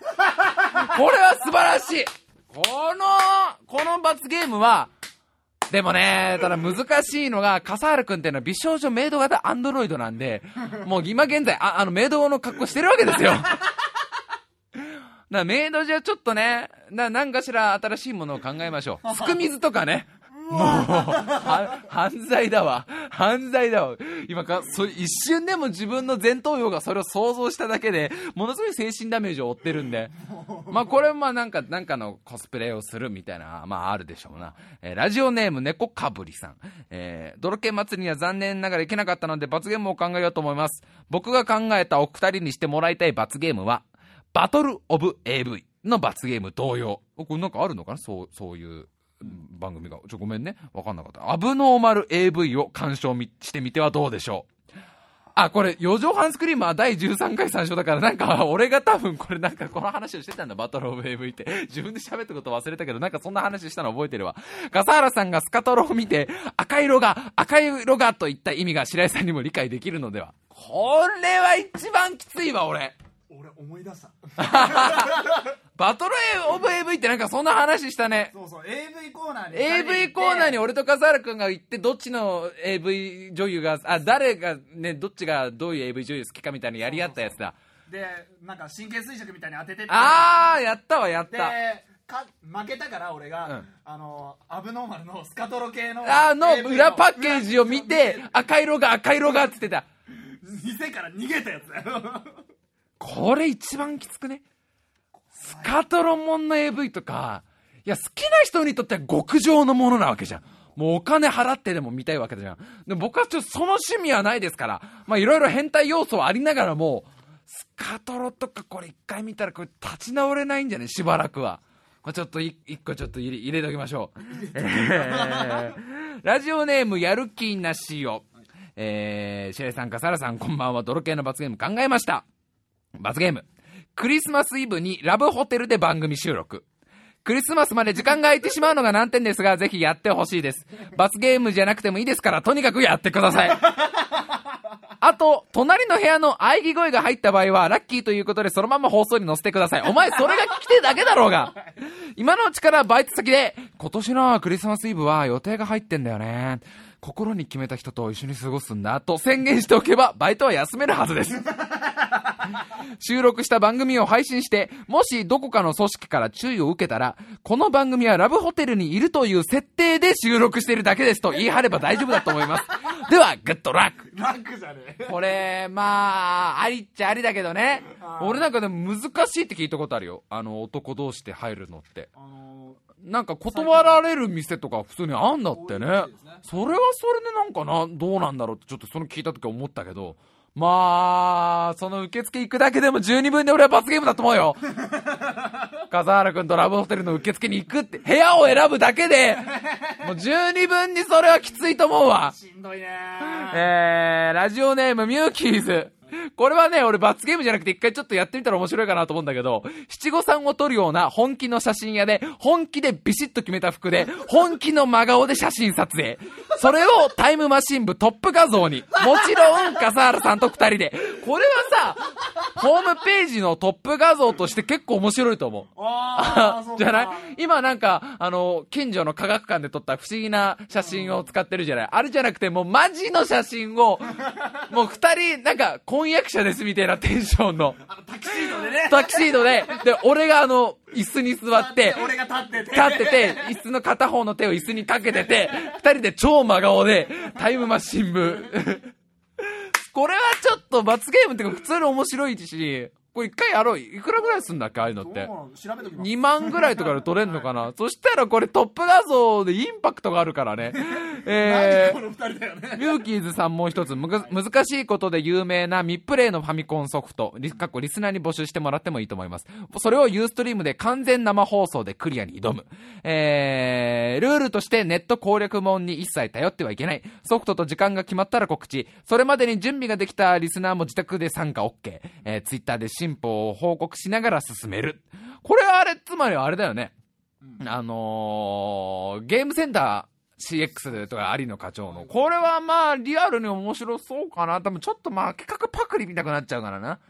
これは素晴らしいこの、この罰ゲームは、でもね、ただ難しいのが、笠原くんっていうのは美少女メイド型アンドロイドなんで、もう今現在、ああのメイドの格好してるわけですよ。なメイドじゃちょっとね、な、なんかしら新しいものを考えましょう。すく水とかね。もう、は犯罪だわ。犯罪だわ。今か、そ一瞬でも自分の前頭葉がそれを想像しただけで、ものすごい精神ダメージを負ってるんで。まあこれまあなんか、なんかのコスプレをするみたいな、まああるでしょうな。えーラジオネーム猫かぶりさん。えー、泥系祭りには残念ながら行けなかったので罰ゲームを考えようと思います。僕が考えたお二人にしてもらいたい罰ゲームは、バトルオブ AV の罰ゲーム同様。これなんかあるのかな？そう、そういう番組が。ちょ、ごめんね。わかんなかった。アブノーマル AV を鑑賞してみてはどうでしょうあ、これ、四畳半スクリーマー第13回参照だから、なんか、俺が多分これなんかこの話をしてたんだ、バトルオブ AV って。自分で喋ったこと忘れたけど、なんかそんな話したの覚えてるわ。笠原さんがスカトロを見て、赤色が、赤色がといった意味が白井さんにも理解できるのでは。これは一番きついわ、俺。俺思い出したバトルオブ AV ってなんかそんな話したね。そうそう AV コーナーに AV コーナーに俺と笠原くんが行って、どっちの AV 女優が、あ、誰がね、どっちがどういう AV 女優好きかみたいなやり合ったやつだ。でなんか神経衰弱みたいに当ててってあー、やったわ、やっでた。か負けたから俺が、うんあのアブノーマルのスカトロ系のあの裏パッケージを見て、赤色が赤色がって言ってた。店から逃げたやつだよこれ一番きつくね？スカトロモンの AV とか、いや、好きな人にとっては極上のものなわけじゃん。もうお金払ってでも見たいわけじゃん。で僕はちょっとその趣味はないですから、まあいろいろ変態要素はありながらも、スカトロとかこれ一回見たらこれ立ち直れないんじゃね？しばらくは。まあ、ちょっとい一個ちょっと入れ入れときましょう。え ーラジオネームやる気なしよ。えー、シェイさんかサラさんこんばんは。泥系の罰ゲーム考えました。罰ゲーム。クリスマスイブにラブホテルで番組収録。クリスマスまで時間が空いてしまうのが難点ですが、ぜひやってほしいです。罰ゲームじゃなくてもいいですから、とにかくやってください。あと、隣の部屋の喘ぎ声が入った場合は、ラッキーということでそのまま放送に載せてください。お前、それが聞きてえだけだろうが。今のうちからバイト先で、今年のクリスマスイブは予定が入ってんだよね。心に決めた人と一緒に過ごすんだと宣言しておけば、バイトは休めるはずです。収録した番組を配信して、もしどこかの組織から注意を受けたら、この番組はラブホテルにいるという設定で収録しているだけですと言い張れば大丈夫だと思います。では、 Good luck luck じゃねえこれ、まあ、ありっちゃありだけどね俺なんかでも難しいって聞いたことあるよ。あの、男同士で入るのって。あのなんか断られる店とか普通にあんだってね。それはそれでなんかな、どうなんだろうってちょっとその聞いた時思ったけど、まあ、その受付行くだけでも十二分で俺は罰ゲームだと思うよ。笠原くんとラブホテルの受付に行くって、部屋を選ぶだけで、もう十二分にそれはきついと思うわ。しんどいねえー、ラジオネームミューキーズ。これはね、俺罰ゲームじゃなくて一回ちょっとやってみたら面白いかなと思うんだけど、七五三を撮るような本気の写真屋で、本気でビシッと決めた服で、本気の真顔で写真撮影。それをタイムマシン部トップ画像に、もちろん笠原さんと二人で。これはさ、ホームページのトップ画像として結構面白いと思う。ああ じゃない？今なんか、あの、近所の科学館で撮った不思議な写真を使ってるじゃない？あれじゃなくて、もうマジの写真を、もう二人、なんか、婚約者ですみたいなテンションの、あのタキシードでね。タキシードで、で、俺があの、椅子に座って、俺が立ってて。立ってて、椅子の片方の手を椅子にかけてて、二人で超真顔で、タイムマシン部。これはちょっと罰ゲームっていうか普通に面白いし、これ一回やろう。いくらぐらいすんだっけああいうのってどうな。の調べときます2万ぐらいとかで撮れんのかな？そしたらこれトップ画像でインパクトがあるからね。えー何この二人だよねミューキーズさんもう一つ、むか難しいことで有名なミップレイのファミコンソフト、リ過去リスナーに募集してもらってもいいと思います。それをユーストリームで完全生放送でクリアに挑む。えー、ルールとしてネット攻略門に一切頼ってはいけない。ソフトと時間が決まったら告知。それまでに準備ができたリスナーも自宅で参加 OK。えー、ツイッターで進歩を報告しながら進める。これあれ、つまりあれだよね。あのー、ゲームセンター CX とか有野課長の。これはまあ、リアルに面白そうかな。多分ちょっとまあ、企画パクリ見たくなっちゃうからな。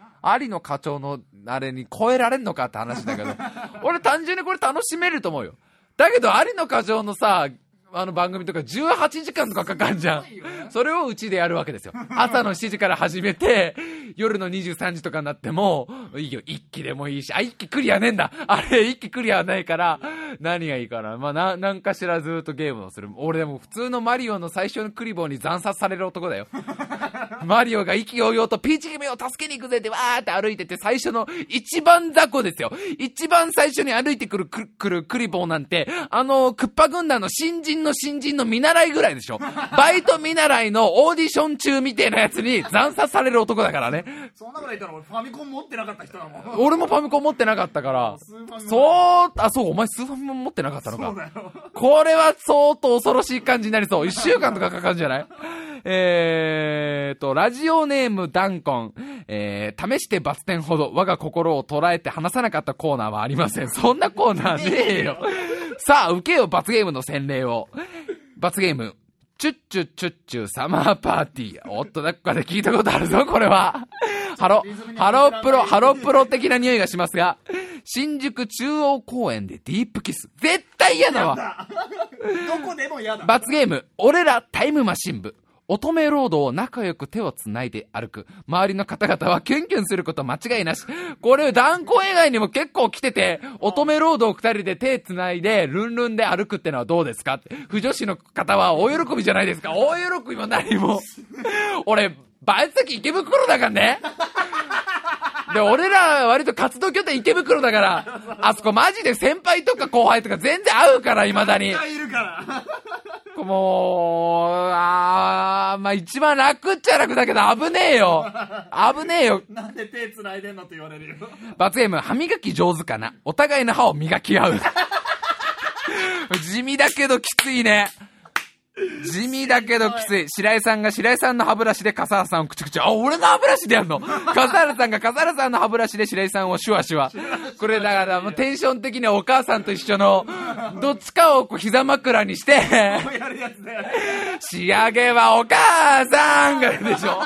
有野課長のあれに超えられんのかって話だけど。俺単純にこれ楽しめると思うよ。だけど、有野課長のさ、あの番組とか18時間とかかかんじゃん。それをうちでやるわけですよ。朝の7時から始めて、夜の23時とかになっても、いいよ、一期でもいいし、あ、一期クリアねえんだ。あれ、一期クリアはないから、何がいいかな。まあ、な、なんかしらずっとゲームをする。俺でも普通のマリオの最初のクリボーに惨殺される男だよ。マリオが意気揚々とピーチ姫を助けに行くぜってわーって歩いてて、最初の一番雑魚ですよ。一番最初に歩いてくるくくるクリボーなんて、あの、クッパ軍団の新人の新人の見習いぐらいでしょ。バイト見習いのオーディション中みたいなやつに惨殺される男だからね。そんなこと言ったら俺ファミコン持ってなかった人だもん。俺もファミコン持ってなかったから。そう、あ、そう、お前スーファミも持ってなかったのか。これは相当恐ろしい感じになりそう。一週間とかかかるんじゃない？えーと、ラジオネームダンコン。えー、試してバツ点ほど我が心を捉えて話さなかったコーナーはありません。そんなコーナーねえよ。さあ、受けよ罰ゲームの洗礼を。罰ゲーム。チュッチュッチュッチュサマーパーティー。おっと、どっかで聞いたことあるぞ、これは。ハロ、ハロプロ、ハロプロ的な匂いがしますが、新宿中央公園でディープキス。絶対嫌だわ。どこでも嫌だ。罰ゲーム、俺らタイムマシン部。乙女ロードを仲良く手を繋いで歩く。周りの方々はキュンキュンすること間違いなし。これ、断交以外にも結構来てて、乙女ロードを二人で手繋いで、ルンルンで歩くってのはどうですか？不女子の方は大喜びじゃないですか。大喜びも何も。俺、バイト先池袋だからね。で、俺ら割と活動拠点池袋だから、あそこマジで先輩とか後輩とか全然会うから、未だに。いるから。もう、あー、まあ一番楽っちゃ楽だけど危ねえよ。危ねえよ。なんで手繋いでんのって言われるよ。罰ゲーム、歯磨き上手かなお互いの歯を磨き合う。地味だけどきついね。地味だけどきつい。白井さんが白井さんの歯ブラシで笠原さんをくちくち。あ、俺の歯ブラシでやんの？笠原さんが笠原さんの歯ブラシで白井さんをシュワシュワ。これだからもうテンション的にはお母さんと一緒の、どっちかをこう膝枕にして。仕上げはお母さんがでしょ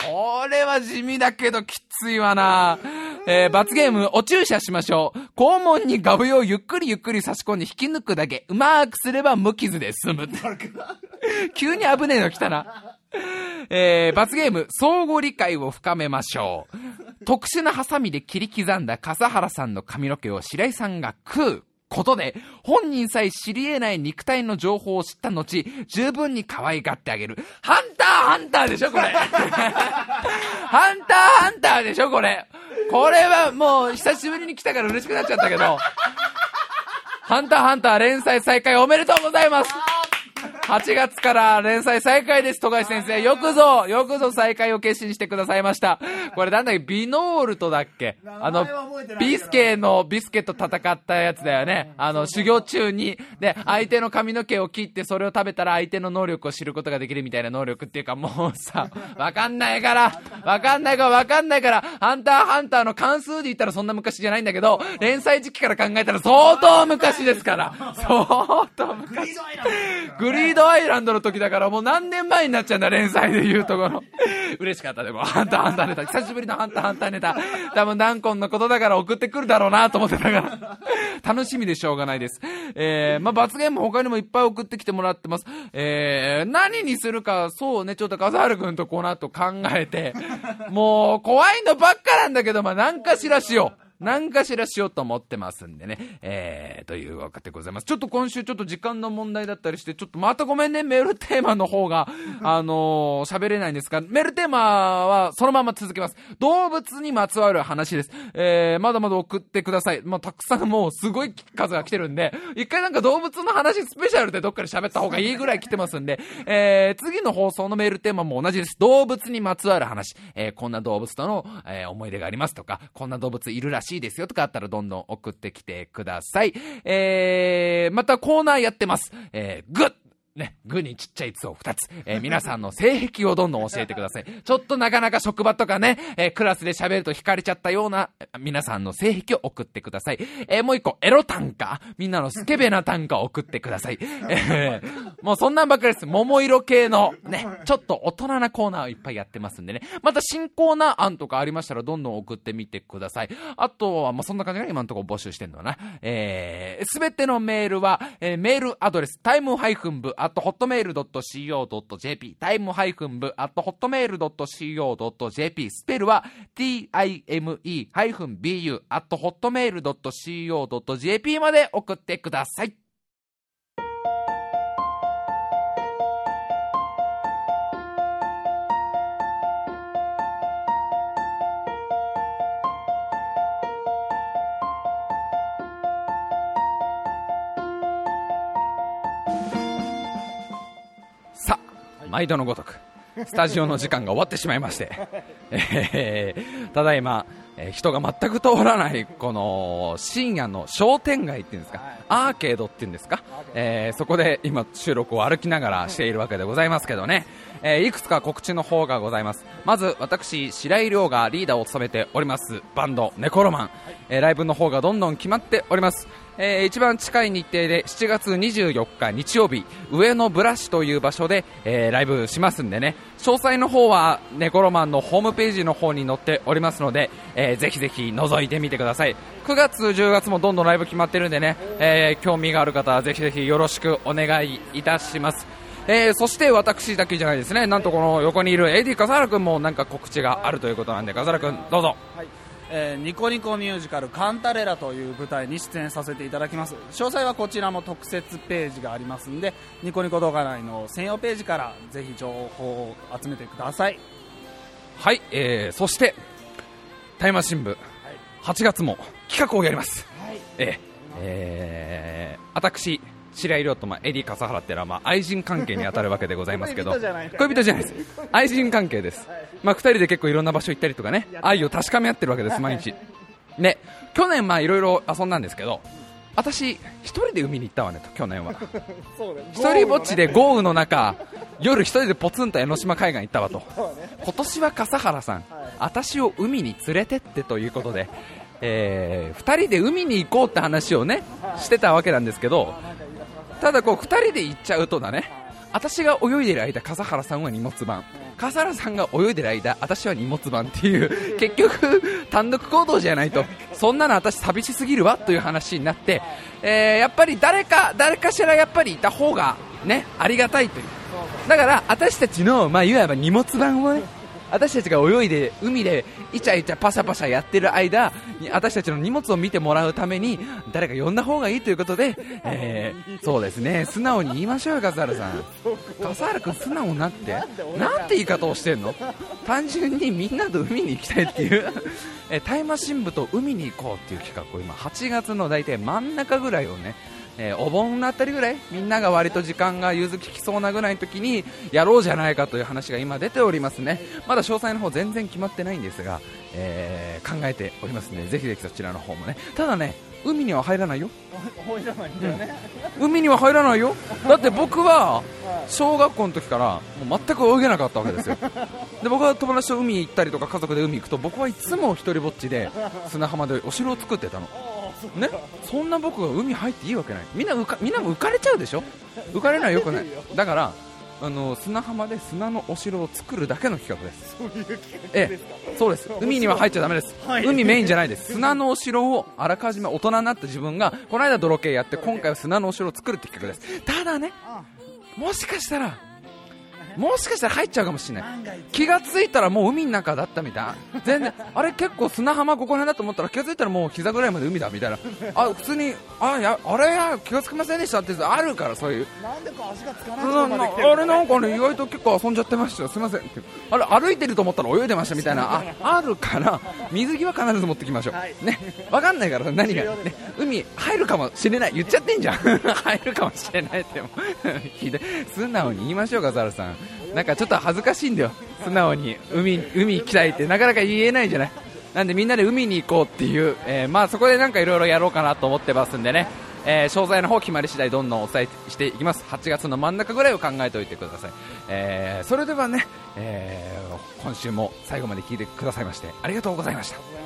これは地味だけどきついわな。えー罰ゲーム、お注射しましょう。肛門にガブをゆっくりゆっくり差し込んで引き抜くだけ。うまくすれば無傷で済む。急に危ねえの来たな。えー罰ゲーム、相互理解を深めましょう。特殊なハサミで切り刻んだ笠原さんの髪の毛を白井さんが食う。ことで、本人さえ知り得ない肉体の情報を知った後、十分に可愛がってあげる。ハンターハンターでしょ、これ。ハンターハンターでしょ、これ。これはもう、久しぶりに来たから嬉しくなっちゃったけど、ハンターハンター連載再開おめでとうございます8月から連載再開です、富樫先生。よくぞ、よくぞ再開を決心してくださいました。これなんだっけ、ビノールとだっけ？あのビスケの、ビスケと戦ったやつだよね。あの、修行中に、で、相手の髪の毛を切ってそれを食べたら相手の能力を知ることができるみたいな能力っていうかもうさ、わかんないから、わかんないからわかんないから、ハンターハンターの関数で言ったらそんな昔じゃないんだけど、連載時期から考えたら相当昔ですから。相当昔。グリードドアイランドの時だからもう何年前になっちゃうんだ、連載で言うところ。嬉しかったでも、ハンターハンターネタ。久しぶりのハンターハンターネタ。多分ダンコンのことだから送ってくるだろうなと思ってたから。楽しみでしょうがないです。えー、まあ、罰ゲーム他にもいっぱい送ってきてもらってます。えー、何にするか、そうね、ちょっと笠原くんとこの後考えて。もう、怖いのばっかなんだけど、まあ、何かしらしよう。何かしらしようと思ってますんでね。えー、というわけでございます。ちょっと今週ちょっと時間の問題だったりして、ちょっとまたごめんね、メールテーマの方が、あのー喋れないんですが、メールテーマはそのまま続けます。動物にまつわる話です。えー、まだまだ送ってください。まあ、たくさんもうすごい数が来てるんで、一回なんか動物の話スペシャルでどっかで喋った方がいいぐらい来てますんで、えー、次の放送のメールテーマも同じです。動物にまつわる話。えー、こんな動物との、えー思い出がありますとか、こんな動物いるらしいですよとかあったらどんどん送ってきてください。えー、またコーナーやってます。えー、グッね、グにちっちゃい「つ」を2つ、えー皆さんの性癖をどんどん教えてください。ちょっとなかなか職場とかね、えークラスで喋ると惹かれちゃったような、皆さんの性癖を送ってください。えーもう一個、エロ短歌。みんなのスケベな短歌を送ってください。えーもうそんなんばっかりです。桃色系の、ね、ちょっと大人なコーナーをいっぱいやってますんでね。また新コーナー案とかありましたらどんどん送ってみてください。あとは、まあ、そんな感じが今のところ募集してんのかな。えー、すべてのメールは、えーメールアドレス、タイムハイフン部、と、ホットメール .co.jp、タイムハイフン部、あと、ホットメール .co.jp、スペルは、time ハイフン bu、あと、ホットメール .co.jp まで送ってください。毎度のごとく、スタジオの時間が終わってしまいまして、えーただいま、えー人が全く通らない、この深夜の商店街っていうんですか、アーケードっていうんですか、えーそこで今、収録を歩きながらしているわけでございますけどね、えーいくつか告知の方がございます。まず、私、白井亮がリーダーを務めております、バンド、ネコロマン、えーライブの方がどんどん決まっております。えー一番近い日程で7月24日日曜日上野ブラシという場所で、えーライブしますんでね。詳細の方はネコロマンのホームページの方に載っておりますので、えーぜひぜひ覗いてみてください。9月10月もどんどんライブ決まってるんでね、えー興味がある方はぜひぜひよろしくお願いいたします。えーそして私だけじゃないですね。なんとこの横にいる AD 笠原君もなんか告知があるということなんで笠原君どうぞ。はい。えーニコニコミュージカル「カンタレラ」という舞台に出演させていただきます。詳細はこちらも特設ページがありますんでニコニコ動画内の専用ページからぜひ情報を集めてください。はい、えー、そしてタイマー新聞8月も企画をやります、えーえー私白井亮と、まあ、エディ笠原っていうのは、まあ、愛人関係に当たるわけでございますけど 恋人じゃない。です。愛人関係です、まあ、2人で結構いろんな場所行ったりとかね愛を確かめ合ってるわけです毎日。ね去年まあいろいろ遊んだんですけど私一人で海に行ったわねと去年は。一人ぼっちで豪雨の中夜一人でポツンと江ノ島海岸行ったわと。今年は笠原さん、私を海に連れてってということで、え2人で海に行こうって話をねしてたわけなんですけどただこう2人で行っちゃうとだね。私が泳いでる間笠原さんは荷物番。笠原さんが泳いでる間私は荷物番っていう結局単独行動じゃないと。そんなの私寂しすぎるわという話になって、えーやっぱり誰か誰かしらやっぱりいた方がねありがたいという。だから私たちの、まあ、いわば荷物番をね私たちが泳いで海でイチャイチャパシャパシャやってる間に私たちの荷物を見てもらうために誰か呼んだ方がいいということで、えーそうですね。素直に言いましょうよ笠原さん。笠原君素直になって。なんて言い方をしてんの？単純にみんなと海に行きたいっていう。えータイマー新聞と海に行こうっていう企画を今8月の大体真ん中ぐらいをねえーお盆のあたりぐらいみんなが割と時間が融通ききそうなぐらいの時にやろうじゃないかという話が今出ておりますね。まだ詳細の方全然決まってないんですが、えー考えておりますのでぜひぜひそちらの方もね。ただね海には入らないよ。海には入らないよ。だって僕は小学校の時からもう全く泳げなかったわけですよ。で僕は友達と海行ったりとか家族で海行くと僕はいつも一人ぼっちで砂浜でお城を作ってたのね、そんな僕が海入っていいわけない。みんな浮かみんなも浮かれちゃうでしょ？浮かれないよくない。だからあの砂浜で砂のお城を作るだけの企画です。そういう企画えですか、え、そうです。海には入っちゃだめです、はい。海メインじゃないです。砂のお城をあらかじめ大人になった自分がこの間泥系やって今回は砂のお城を作るって企画です。ただねあ。もしかしたらもしかしたら入っちゃうかもしれない。気がついたらもう海の中だったみたい全然あれ結構砂浜ここら辺だと思ったら気がついたらもう膝ぐらいまで海だみたいな。あ普通にあやあれや気がつきませんでしたってあるからそういう。なんでか足がつかないとなこまで来てるなあれなんかね意外と結構遊んじゃってましたよ。すみません。あれ歩いてると思ったら泳いでましたみたいな。ああるから水着は必ず持ってきましょう、はい。ね。わかんないから何が、ね、海入るかもしれない。言っちゃってんじゃん。入るかもしれないって 素直に言いましょうかザルさんなんかちょっと恥ずかしいんだよ。素直に。海海行きたいってなかなか言えないじゃない。なんでみんなで海に行こうっていう、えーまあそこでなんかいろいろやろうかなと思ってますんでね、えー詳細の方決まり次第どんどんお伝えしていきます。8月の真ん中ぐらいを考えておいてください、えーそれではね、え今週も最後まで聞いてくださいましてありがとうございました。